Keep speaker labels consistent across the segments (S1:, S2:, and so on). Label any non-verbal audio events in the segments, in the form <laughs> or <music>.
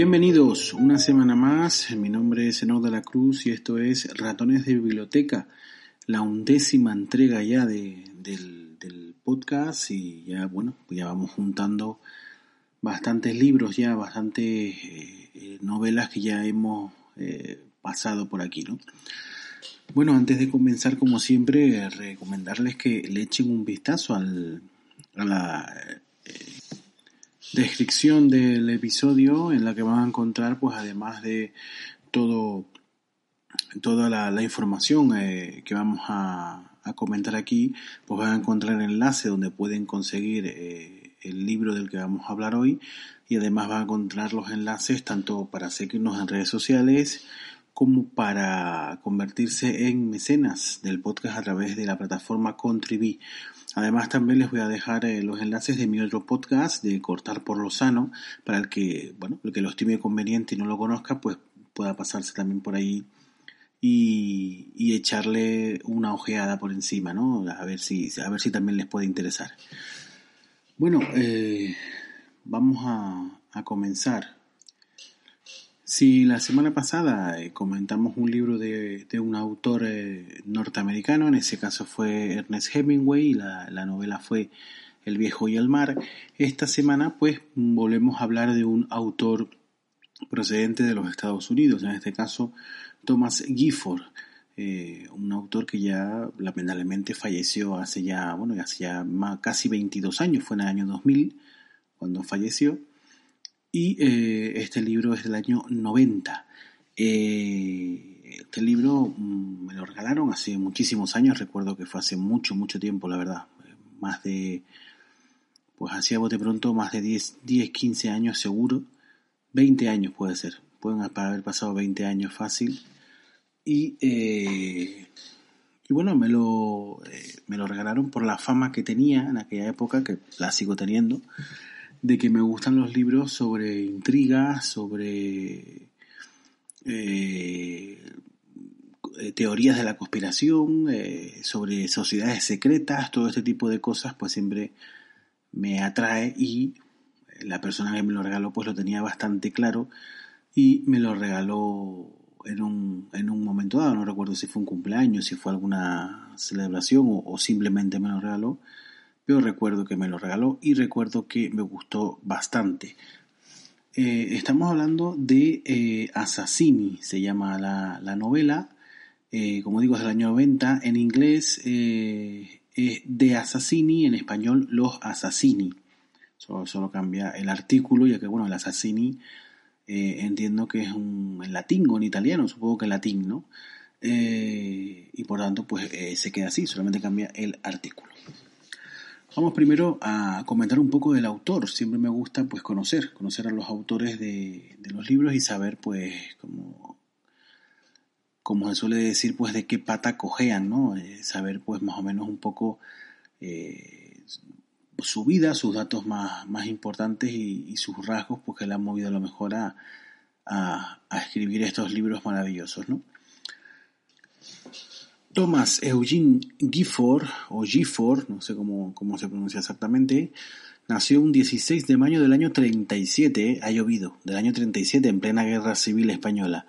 S1: Bienvenidos una semana más. Mi nombre es Enoch de la Cruz y esto es Ratones de Biblioteca, la undécima entrega ya de, del, del, podcast y ya bueno, ya vamos juntando bastantes libros ya, bastantes eh, eh, novelas que ya hemos eh, pasado por aquí, ¿no? Bueno, antes de comenzar, como siempre, recomendarles que le echen un vistazo al, a la descripción del episodio en la que van a encontrar pues además de todo toda la, información eh, que vamos a, a, comentar aquí pues van a encontrar el enlace donde pueden conseguir eh, el libro del que vamos a hablar hoy y además van a encontrar los enlaces tanto para seguirnos en redes sociales como para convertirse en mecenas del podcast a través de la plataforma Contribui. Además también les voy a dejar eh, los enlaces de mi otro podcast de Cortar por lo Sano para el que, bueno, el que lo estime conveniente y no lo conozca, pues pueda pasarse también por ahí y, y echarle una ojeada por encima, ¿no? A ver si, a ver si también les puede interesar. Bueno, eh, vamos a, a comenzar. Si la semana pasada eh, comentamos un libro de, de un autor eh, norteamericano, en ese caso fue Ernest Hemingway, y la, la, novela fue El viejo y el mar, esta semana pues volvemos a hablar de un autor procedente de los Estados Unidos, en este caso Thomas Gifford, eh, un autor que ya lamentablemente falleció hace ya, bueno, hace ya casi 22 años, fue en el año 2000 cuando falleció y eh, este libro es del año 90. Eh, este libro mmm, me lo regalaron hace muchísimos años, recuerdo que fue hace mucho, mucho tiempo, la verdad. Más de, pues hacía bote pronto, más de 10, 10, 15 años seguro. 20 años puede ser. Pueden haber pasado 20 años fácil. Y, eh, y bueno, me lo, eh, me lo regalaron por la fama que tenía en aquella época, que la sigo teniendo de que me gustan los libros sobre intrigas, sobre eh, teorías de la conspiración, eh, sobre sociedades secretas, todo este tipo de cosas, pues siempre me atrae y la persona que me lo regaló pues lo tenía bastante claro y me lo regaló en un, en un momento dado, no recuerdo si fue un cumpleaños, si fue alguna celebración o, o simplemente me lo regaló pero recuerdo que me lo regaló y recuerdo que me gustó bastante. Eh, estamos hablando de eh, Assassini, se llama la, la novela, eh, como digo es del año 90, en inglés es de Assassini, en español Los Assassini. Solo, cambia el artículo, ya que bueno, el Assassini entiendo que es un, en latín o en italiano, supongo que en latín, ¿no? y por tanto pues se queda así, solamente cambia el artículo. Vamos primero a comentar un poco del autor. Siempre me gusta pues conocer, conocer a los autores de, de los libros y saber pues como, se suele decir pues de qué pata cojean, ¿no? Eh, saber pues más o menos un poco eh, su vida, sus datos más, más importantes y, y, sus rasgos pues que le han movido a lo mejor a, a, a escribir estos libros maravillosos, ¿no? Thomas Eugene Gifford, o Gifford, no sé cómo, cómo se pronuncia exactamente, nació un 16 de mayo del año 37, ha llovido, del año 37, en plena guerra civil española.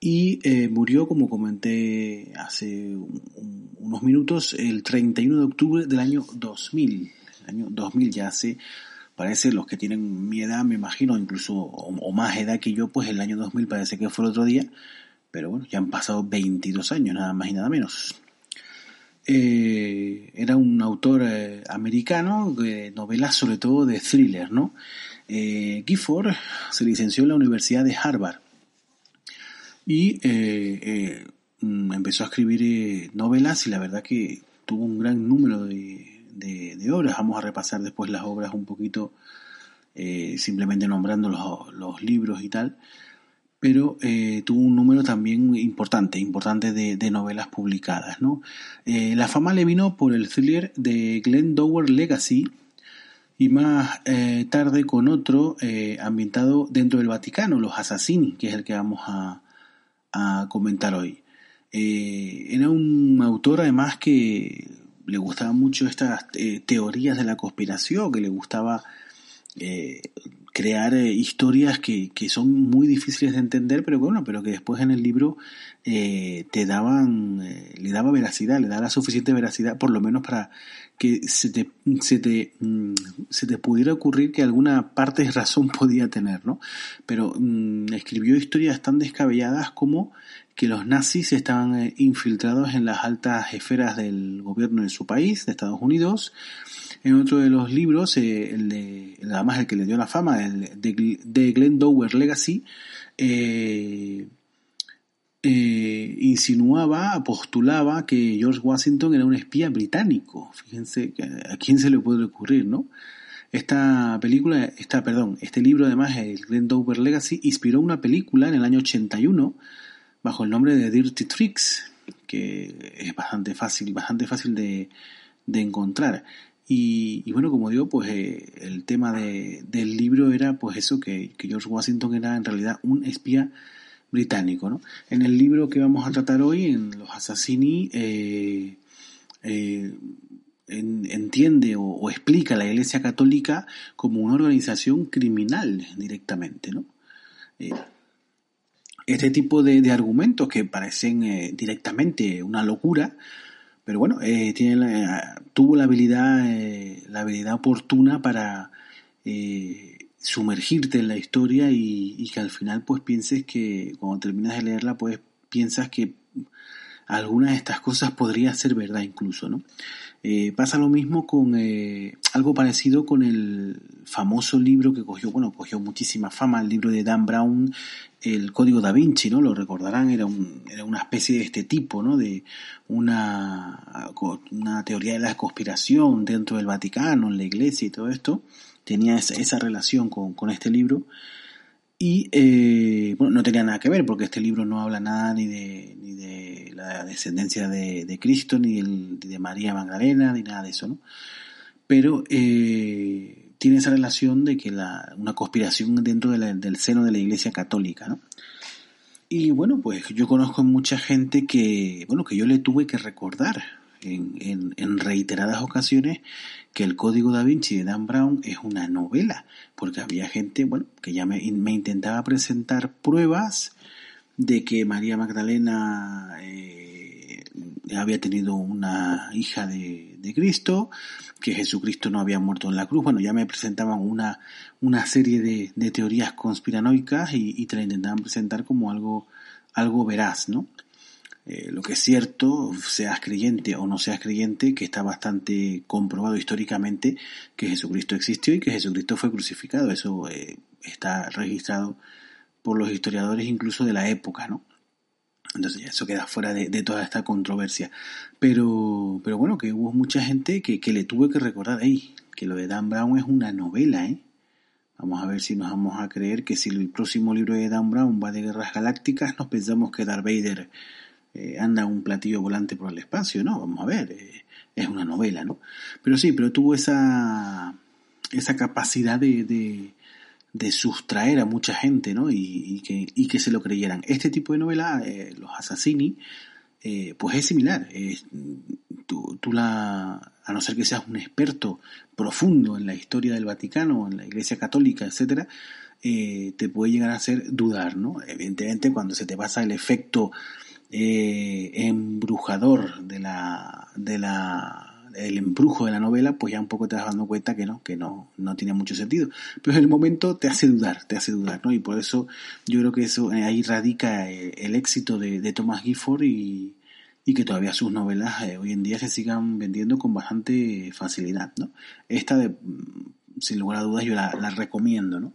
S1: Y eh, murió, como comenté hace un, un, unos minutos, el 31 de octubre del año 2000. El año 2000 ya hace, parece, los que tienen mi edad, me imagino, incluso, o, o más edad que yo, pues el año 2000 parece que fue el otro día pero bueno, ya han pasado 22 años, nada más y nada menos. Eh, era un autor eh, americano de novelas sobre todo de thriller, ¿no? Eh, Gifford se licenció en la Universidad de Harvard y eh, empezó a escribir novelas y la verdad que tuvo un gran número de, obras. Vamos a repasar después las obras un poquito, simplemente nombrando los libros y tal pero eh, tuvo un número también importante, importante de, novelas publicadas. Eh, la fama le vino por el thriller de Glenn Dower Legacy y más eh, tarde con otro ambientado dentro del Vaticano, Los Assassini, que es el que vamos a, comentar hoy. Era un autor además que le gustaban mucho estas teorías de la conspiración, que le gustaba crear eh, historias que, que, son muy difíciles de entender, pero bueno, pero que después en el libro eh, te daban, eh, le daba veracidad, le daba suficiente veracidad, por lo menos para que se te, se te, mm, se te pudiera ocurrir que alguna parte de razón <laughs> podía tener, ¿no? Pero mm, escribió historias tan descabelladas como que los nazis estaban infiltrados en las altas esferas del gobierno de su país, de Estados Unidos, en otro de los libros, eh, el de, además el que le dio la fama, el de, de Glenn Dower Legacy, eh, eh, insinuaba, postulaba que George Washington era un espía británico. Fíjense a quién se le puede ocurrir, ¿no? Esta película, esta, perdón, este libro además, el Glenn Dower Legacy, inspiró una película en el año 81 bajo el nombre de Dirty Tricks, que es bastante fácil, bastante fácil de, de encontrar. Y, bueno, como digo, pues eh, el tema de, del libro era pues eso, que, George Washington era en realidad un espía británico. ¿no? En el libro que vamos a tratar hoy, en Los Assassini, eh, eh, entiende o, explica la Iglesia Católica como una organización criminal directamente. ¿no? este tipo de, de, argumentos que parecen directamente una locura, pero bueno, eh, tiene tuvo la habilidad, eh, la habilidad oportuna para eh, sumergirte en la historia y, que al final pues pienses que cuando terminas de leerla pues piensas que alguna de estas cosas podría ser verdad incluso, ¿no? pasa lo mismo con algo parecido con el famoso libro que cogió, bueno, cogió muchísima fama, el libro de Dan Brown, el Código da Vinci, ¿no? Lo recordarán, era, un, era una especie de este tipo, ¿no? De una, una teoría de la conspiración dentro del Vaticano, en la iglesia y todo esto. Tenía esa, esa relación con, con, este libro. Y, eh, bueno, no tenía nada que ver porque este libro no habla nada ni de, ni de la descendencia de, de Cristo, ni, el, ni de María Magdalena, ni nada de eso, ¿no? Pero, eh, tiene esa relación de que la, una conspiración dentro del seno de la Iglesia Católica, ¿no? Y bueno, pues yo conozco mucha gente que, bueno, que yo le tuve que recordar en, en, reiteradas ocasiones que el Código da Vinci de Dan Brown es una novela, porque había gente, bueno, que ya me, me intentaba presentar pruebas de que María Magdalena eh, había tenido una hija de, de Cristo, que Jesucristo no había muerto en la cruz. Bueno, ya me presentaban una, una serie de, de teorías conspiranoicas y, y, te la intentaban presentar como algo, algo veraz, ¿no? Eh, lo que es cierto, seas creyente o no seas creyente, que está bastante comprobado históricamente que Jesucristo existió y que Jesucristo fue crucificado. Eso eh, está registrado por los historiadores incluso de la época, ¿no? Entonces eso queda fuera de, toda esta controversia. Pero, pero bueno, que hubo mucha gente que, que le tuve que recordar, hey, que lo de Dan Brown es una novela, ¿eh? Vamos a ver si nos vamos a creer que si el próximo libro de Dan Brown va de guerras galácticas, nos pensamos que Darth Vader eh, anda un platillo volante por el espacio, ¿no? Vamos a ver, eh, es una novela, ¿no? Pero sí, pero tuvo esa, esa capacidad de, de sustraer a mucha gente, ¿no? Y, que, y, que, se lo creyeran. Este tipo de novela, eh, Los Assassini, pues es similar. tú, tú, la, a no ser que seas un experto profundo en la historia del Vaticano, en la Iglesia Católica, etcétera, te puede llegar a hacer dudar, ¿no? Evidentemente, cuando se te pasa el efecto embrujador de la, de la el embrujo de la novela, pues ya un poco te vas dando cuenta que no, que no, no tiene mucho sentido. Pero en el momento te hace dudar, te hace dudar, ¿no? Y por eso yo creo que eso eh, ahí radica eh, el, éxito de, de, Thomas Gifford y, y que todavía sus novelas eh, hoy en día se sigan vendiendo con bastante facilidad, ¿no? Esta, de, mm, sin lugar a dudas, yo la, la recomiendo, ¿no?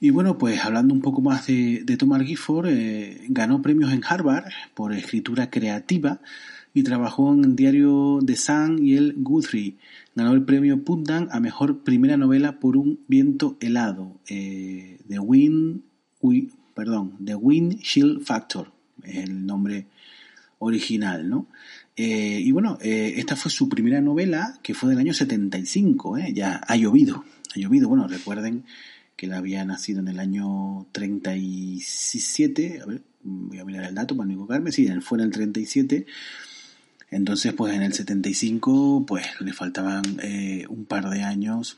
S1: Y bueno, pues hablando un poco más de, de Thomas Gifford, eh, ganó premios en Harvard por escritura creativa y trabajó en el diario The Sun y el Guthrie. Ganó el premio Putnam a mejor primera novela por un viento helado. Eh, The Wind, perdón, The Wind Shield Factor es el nombre original, ¿no? Eh, y bueno, esta fue su primera novela, que fue del año 75, ¿eh? ya ha llovido, ha llovido, bueno, recuerden que él había nacido en el año 37, a ver, voy a mirar el dato para no equivocarme, sí, fue en el 37, entonces, pues en el 75, pues le faltaban eh, un par de años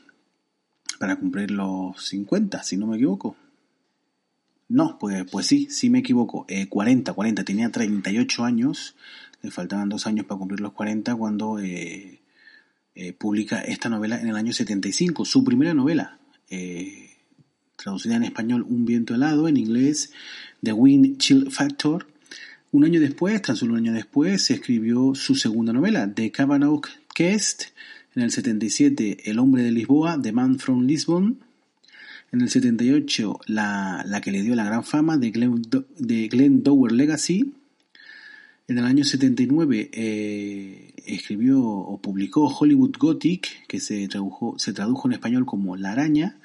S1: para cumplir los 50, si no me equivoco. No, pues, pues sí, sí me equivoco. 40, 40, tenía 38 años, le faltaban dos años para cumplir los 40 cuando eh, eh, publica esta novela en el año 75, su primera novela, eh, traducida en español Un viento helado, en inglés The Wind Chill Factor. Un año después, tan solo un año después, se escribió su segunda novela, The Cavanagh Quest, en el 77 El hombre de Lisboa, The Man from Lisbon, en el 78 la, la que le dio la gran fama, de Glenn Dower Legacy, en el año 79 eh, escribió o publicó Hollywood Gothic, que se tradujo en español como La Araña,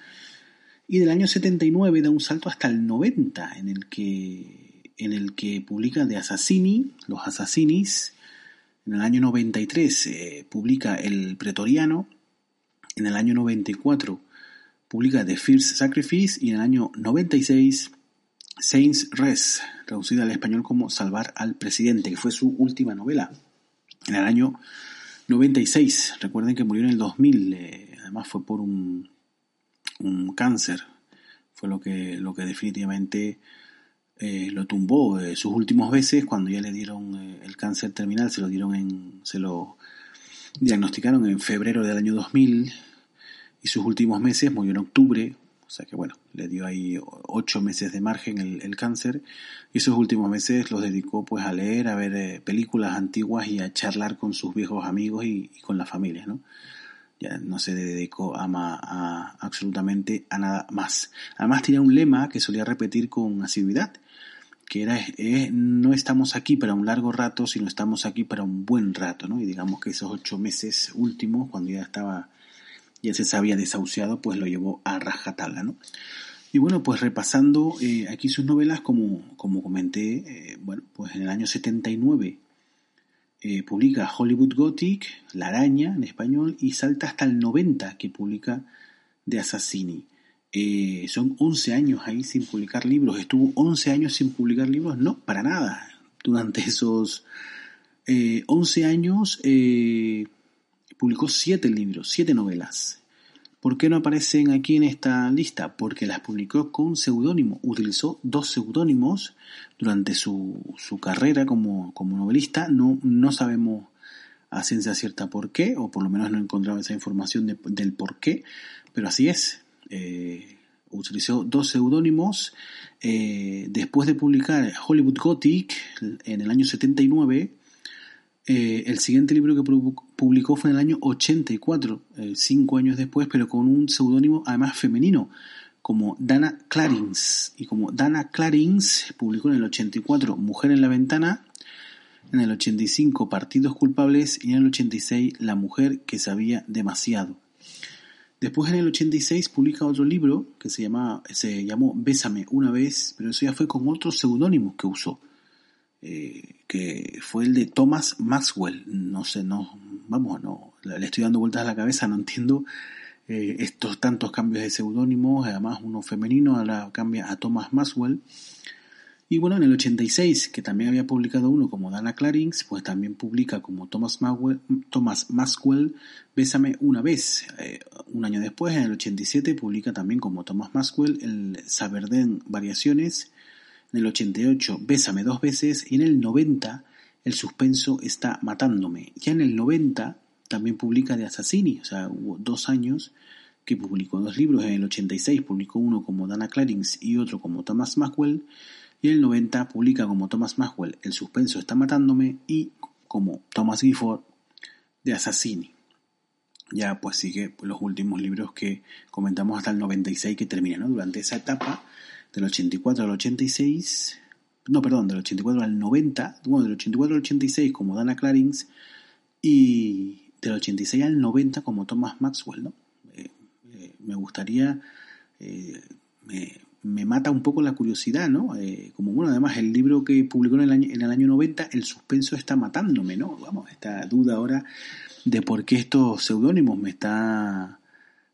S1: y del año 79 da un salto hasta el 90, en el que, en el que publica The Assassini, Los Assassinis, en el año 93 eh, publica El Pretoriano, en el año 94 publica The First Sacrifice. Y en el año 96 Saints Res, traducida al español como Salvar al Presidente, que fue su última novela. En el año 96, recuerden que murió en el 2000, eh, además fue por un, un, cáncer, fue lo que, lo que definitivamente eh, lo tumbó. Eh, sus últimos veces, cuando ya le dieron el cáncer terminal, se lo dieron en, se lo diagnosticaron en febrero del año 2000 y sus últimos meses murió en octubre o sea que bueno, le dio ahí ocho meses de margen el, cáncer y esos últimos meses los dedicó pues a leer, a ver eh, películas antiguas y a charlar con sus viejos amigos y, con la familia, ¿no? Ya no se dedicó a, a, absolutamente a nada más. Además tenía un lema que solía repetir con asiduidad, que era no estamos aquí para un largo rato, sino estamos aquí para un buen rato, ¿no? Y digamos que esos ocho meses últimos, cuando ya estaba ya se sabía desahuciado, pues lo llevó a rajatabla, ¿no? Y bueno, pues repasando eh, aquí sus novelas, como, como comenté, eh, bueno, pues en el año 79 eh, publica Hollywood Gothic, La Araña en español, y salta hasta el 90 que publica De Assassini. son 11 años ahí sin publicar libros. ¿Estuvo 11 años sin publicar libros? No, para nada. Durante <laughs> esos 11 años publicó siete libros, siete novelas. ¿Por qué no aparecen aquí en esta lista? Porque las publicó con seudónimo. Utilizó dos seudónimos durante su, su carrera como, como, novelista. No, no sabemos a ciencia cierta por qué, o por lo menos no he encontrado esa información del por qué, pero así es. Eh, utilizó dos seudónimos. Eh, después de publicar Hollywood Gothic en el año 79, eh, el siguiente libro que publicó fue en el año 84, eh, cinco años después, pero con un seudónimo además femenino, como Dana Clarins. Y como Dana Clarins publicó en el 84 Mujer en la Ventana, en el 85 Partidos Culpables y en el 86 La Mujer que sabía demasiado. Después en el 86 publica otro libro que se, llama, se llamó Bésame una vez, pero eso ya fue con otros seudónimos que usó. Eh, que fue el de Thomas Maxwell. No sé, no, vamos, no, le estoy dando vueltas a la cabeza, no entiendo eh, estos tantos cambios de seudónimos, además uno femenino, ahora cambia a Thomas Maxwell. Y bueno, en el 86, que también había publicado uno como Dana Clarins, pues también publica como Thomas Maxwell, Thomas Maxwell Bésame una vez. Eh, un año después, en el 87, publica también como Thomas Maxwell el Saberdén Variaciones, en el 88 Bésame dos veces y en el 90 El suspenso está matándome. Ya en el 90 también publica de Assassini, o sea, hubo dos años que publicó dos libros. En el 86 publicó uno como Dana Clarins y otro como Thomas Maxwell. Y en el 90 publica como Thomas Maxwell El suspenso está matándome y como Thomas Gifford de Assassini. Ya pues sigue los últimos libros que comentamos hasta el 96 que terminan, Durante esa etapa del 84 al 86, no, perdón, del 84 al 90, bueno, del 84 al 86 como Dana Clarins y del 86 al 90 como Thomas Maxwell, ¿no? Eh, eh, me gustaría, eh, me, me, mata un poco la curiosidad, ¿no? como bueno, además el libro que publicó en el, año, en el año 90, El suspenso está matándome, ¿no? Vamos, esta duda ahora de por qué estos seudónimos me está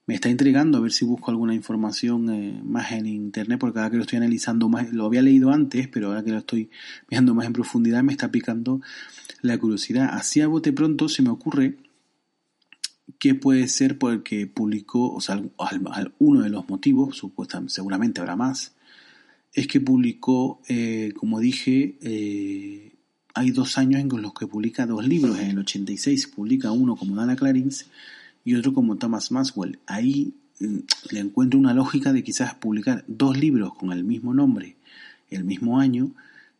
S1: me está intrigando a ver si busco alguna información eh, más en internet, porque ahora que lo estoy analizando más, lo había leído antes, pero ahora que lo estoy viendo más en profundidad me está picando la curiosidad. Así a bote pronto se me ocurre que puede ser porque publicó, o sea, uno de los motivos, supuestamente, seguramente habrá más, es que publicó, eh, como dije, eh, hay dos años en los que publica dos libros. En el 86 publica uno como Dana Clarins y otro como Thomas Maxwell. Ahí mm, le encuentro una lógica de quizás publicar dos libros con el mismo nombre el mismo año,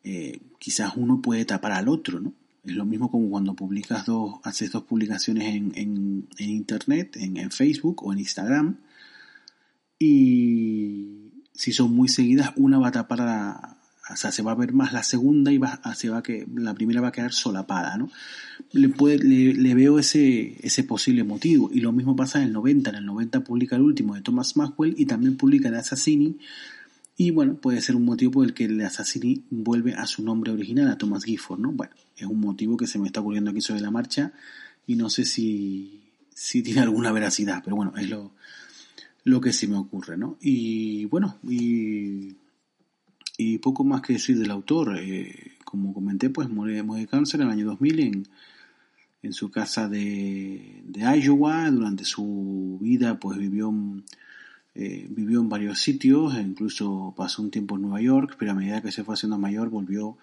S1: eh, quizás uno puede tapar al otro, ¿no? Es lo mismo como cuando publicas dos, haces dos publicaciones en, en, internet, en, en, Facebook o en Instagram, y si son muy seguidas, una va a tapar a, o sea, se va a ver más la segunda y va, se va que la primera va a quedar solapada, ¿no? Le, puede, le, veo ese, ese posible motivo. Y lo mismo pasa en el 90. En el 90 publica el último de Thomas Maxwell y también publica de Assassini. Y bueno, puede ser un motivo por el que el Assassini vuelve a su nombre original, a Thomas Gifford, ¿no? Bueno, es un motivo que se me está ocurriendo aquí sobre la marcha y no sé si, si tiene alguna veracidad, pero bueno, es lo, lo que sí me ocurre, ¿no? Y bueno, y y poco más que decir del autor. Eh, como comenté, pues murió, de cáncer en el año 2000 en, en su casa de, de, Iowa. Durante su vida, pues vivió, eh, vivió en varios sitios, e incluso pasó un tiempo en Nueva York, pero a medida que se fue haciendo mayor, volvió,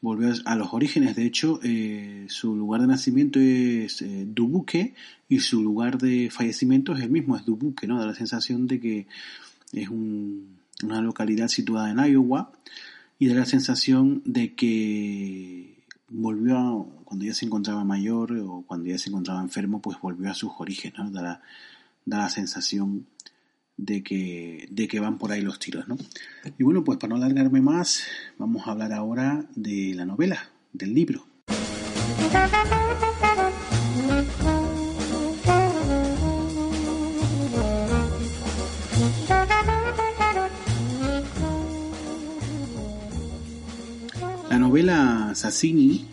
S1: volvió a los orígenes. De hecho, eh, su lugar de nacimiento es Dubuque y su lugar de fallecimiento es el mismo, es Dubuque, ¿no? Da la sensación de que es un una localidad situada en Iowa, y da la sensación de que volvió, a, cuando ya se encontraba mayor o cuando ya se encontraba enfermo, pues volvió a sus orígenes. Da la, da la sensación de que, de que van por ahí los tiros, ¿no? Y bueno, pues para no alargarme más, vamos a hablar ahora de la novela, del libro. Sassini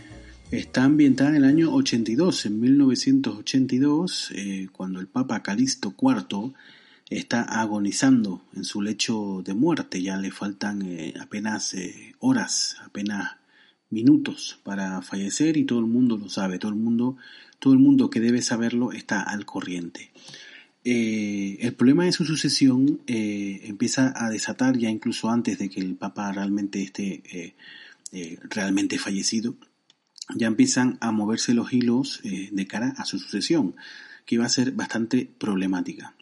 S1: está ambientada en el año 82, en 1982, eh, cuando el Papa Calixto IV está agonizando en su lecho de muerte. Ya le faltan eh, apenas eh, horas, apenas minutos para fallecer y todo el mundo lo sabe, todo el mundo, todo el mundo que debe saberlo está al corriente. el problema de su sucesión empieza a desatar ya incluso antes de que el Papa realmente esté eh, realmente fallecido, ya empiezan a moverse los hilos eh, de cara a su sucesión, que va a ser bastante problemática.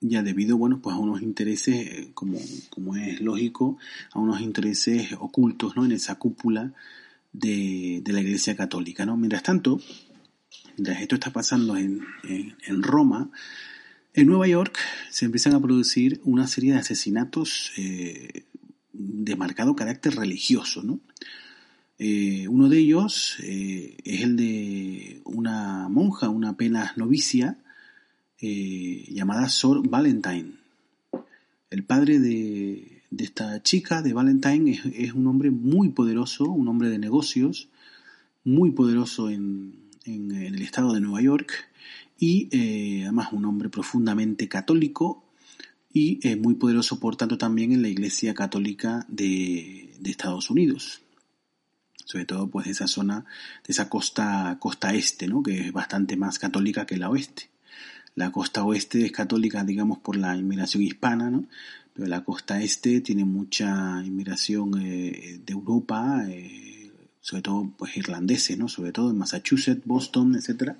S1: Ya debido, bueno, pues a unos intereses, eh, como, como es lógico, a unos intereses ocultos, ¿no? En esa cúpula de, de la Iglesia Católica, ¿no? Mientras tanto, mientras esto está pasando en, en, Roma, en Nueva York se empiezan a producir una serie de asesinatos de marcado carácter religioso. ¿no? Eh, uno de ellos eh, es el de una monja, una apenas novicia, eh, llamada Sor Valentine. El padre de, esta chica, de Valentine, es, un hombre muy poderoso, un hombre de negocios, muy poderoso en, en el estado de Nueva York y además un hombre profundamente católico y es muy poderoso, por tanto, también en la Iglesia Católica de, Estados Unidos. Sobre todo, pues, de esa zona, de esa costa, costa este, ¿no? Que es bastante más católica que la oeste. La costa oeste es católica, digamos, por la inmigración hispana, ¿no? Pero la costa este tiene mucha inmigración eh, de Europa, eh, sobre todo, pues, irlandeses, ¿no? Sobre todo en Massachusetts, Boston, etcétera.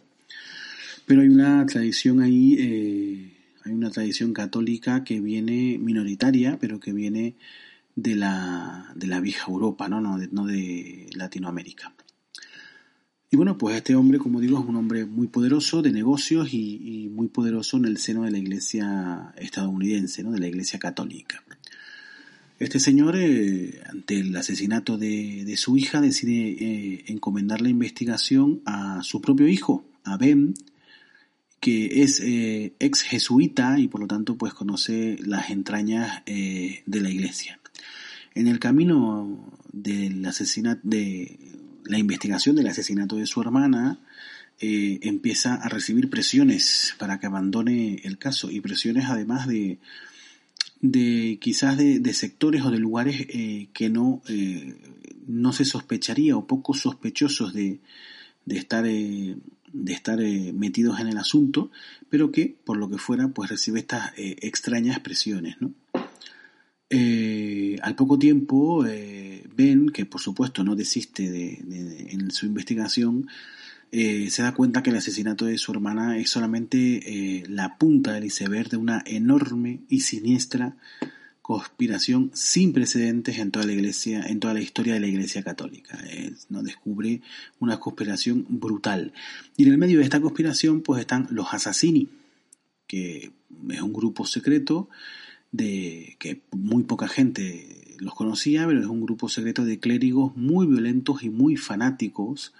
S1: Pero hay una tradición ahí eh, hay una tradición católica que viene minoritaria, pero que viene de la, de la vieja Europa, ¿no? No, de, no de Latinoamérica. Y bueno, pues este hombre, como digo, es un hombre muy poderoso de negocios y, muy poderoso en el seno de la iglesia estadounidense, ¿no? de la iglesia católica. Este señor, eh, ante el asesinato de, su hija, decide eh, encomendar la investigación a su propio hijo, a Ben, que es eh, ex jesuita y por lo tanto pues conoce las entrañas eh, de la iglesia. En el camino del asesinato, de la investigación del asesinato de su hermana, eh, empieza a recibir presiones para que abandone el caso y presiones además de, de quizás de, sectores o de lugares que no, no se sospecharía o poco sospechosos de, de estar de estar eh, metidos en el asunto, pero que por lo que fuera pues recibe estas eh, extrañas expresiones. ¿no? al poco tiempo, Ben, que por supuesto no desiste de, en su investigación, se da cuenta que el asesinato de su hermana es solamente la punta del iceberg de una enorme y siniestra conspiración sin precedentes en toda la iglesia, en toda la historia de la iglesia católica. ¿no? Descubre una conspiración brutal. Y en el medio de esta conspiración, pues están los assassini, que es un grupo secreto de que muy poca gente los conocía, pero es un grupo secreto de clérigos muy violentos y muy fanáticos,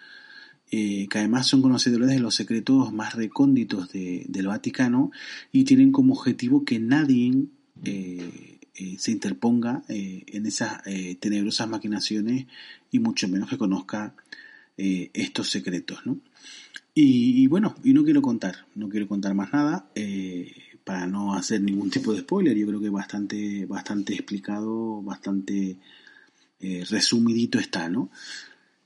S1: eh, que además son conocedores de los secretos más recónditos del Vaticano y tienen como objetivo que nadie eh, eh, se interponga eh, en esas eh, tenebrosas maquinaciones y mucho menos que conozca estos secretos, ¿no? Y, bueno, y no quiero contar, no quiero contar más nada para no hacer ningún tipo de spoiler. Yo creo que bastante, bastante explicado, bastante resumidito está, ¿no?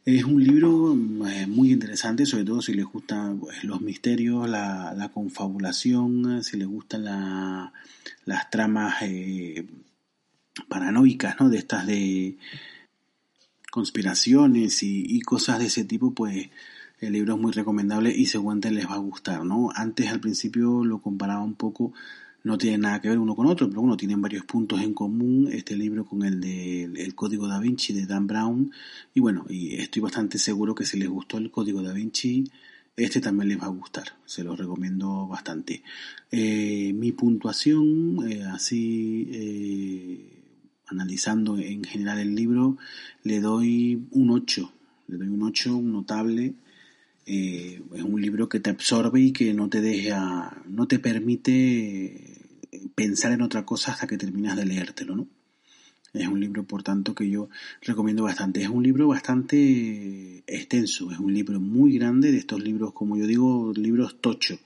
S1: Es un libro muy interesante, sobre todo si les gustan pues, los misterios, la, confabulación, si les gustan las tramas paranoicas, ¿no? De estas de conspiraciones y, cosas de ese tipo, pues el libro es muy recomendable y seguramente les va a gustar, ¿no? Antes al principio lo comparaba un poco, no tiene nada que ver uno con otro, pero bueno, tienen varios puntos en común este libro con el de El Código da Vinci de Dan Brown y bueno, y estoy bastante seguro que si les gustó el Código da Vinci, este también les va a gustar, se lo recomiendo bastante. Eh, mi puntuación, eh, así eh, analizando en general el libro, le doy un 8. Le doy un 8, un notable. Eh, es un libro que te absorbe y que no te deja, no te permite pensar en otra cosa hasta que terminas de leértelo, ¿no? Es un libro, por tanto, que yo recomiendo bastante. Es un libro bastante extenso, es un libro muy grande, de estos libros, como yo digo, libros tocho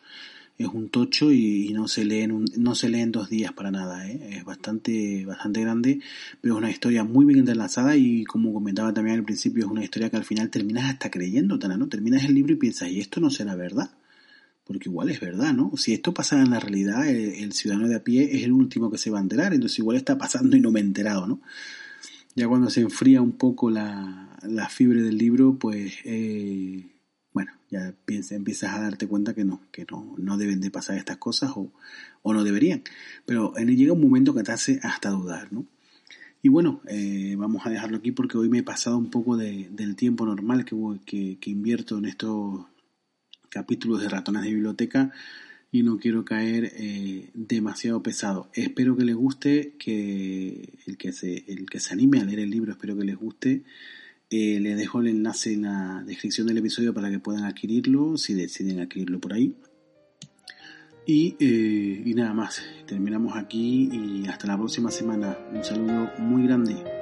S1: es un tocho y, no se lee en no se lee en dos días para nada ¿eh? es bastante bastante grande pero es una historia muy bien entrelazada y como comentaba también al principio es una historia que al final terminas hasta creyendo no terminas el libro y piensas y esto no será verdad porque igual es verdad, ¿no? Si esto pasa en la realidad, el, ciudadano de a pie es el último que se va a enterar, entonces igual está pasando y no me he enterado, ¿no? Ya cuando se enfría un poco la, la fiebre del libro, pues eh, bueno, ya empiezas a darte cuenta que no, que no, no deben de pasar estas cosas o, o no deberían. Pero en llega un momento que te hace hasta dudar, ¿no? Y bueno, eh, vamos a dejarlo aquí porque hoy me he pasado un poco de, del tiempo normal que, que, invierto en estos capítulos de ratones de biblioteca y no quiero caer eh, demasiado pesado. Espero que les guste, que el que se, el que se anime a leer el libro, espero que les guste. Eh, les dejo el enlace en la descripción del episodio para que puedan adquirirlo, si deciden adquirirlo por ahí. Y, eh, y nada más, terminamos aquí y hasta la próxima semana. Un saludo muy grande.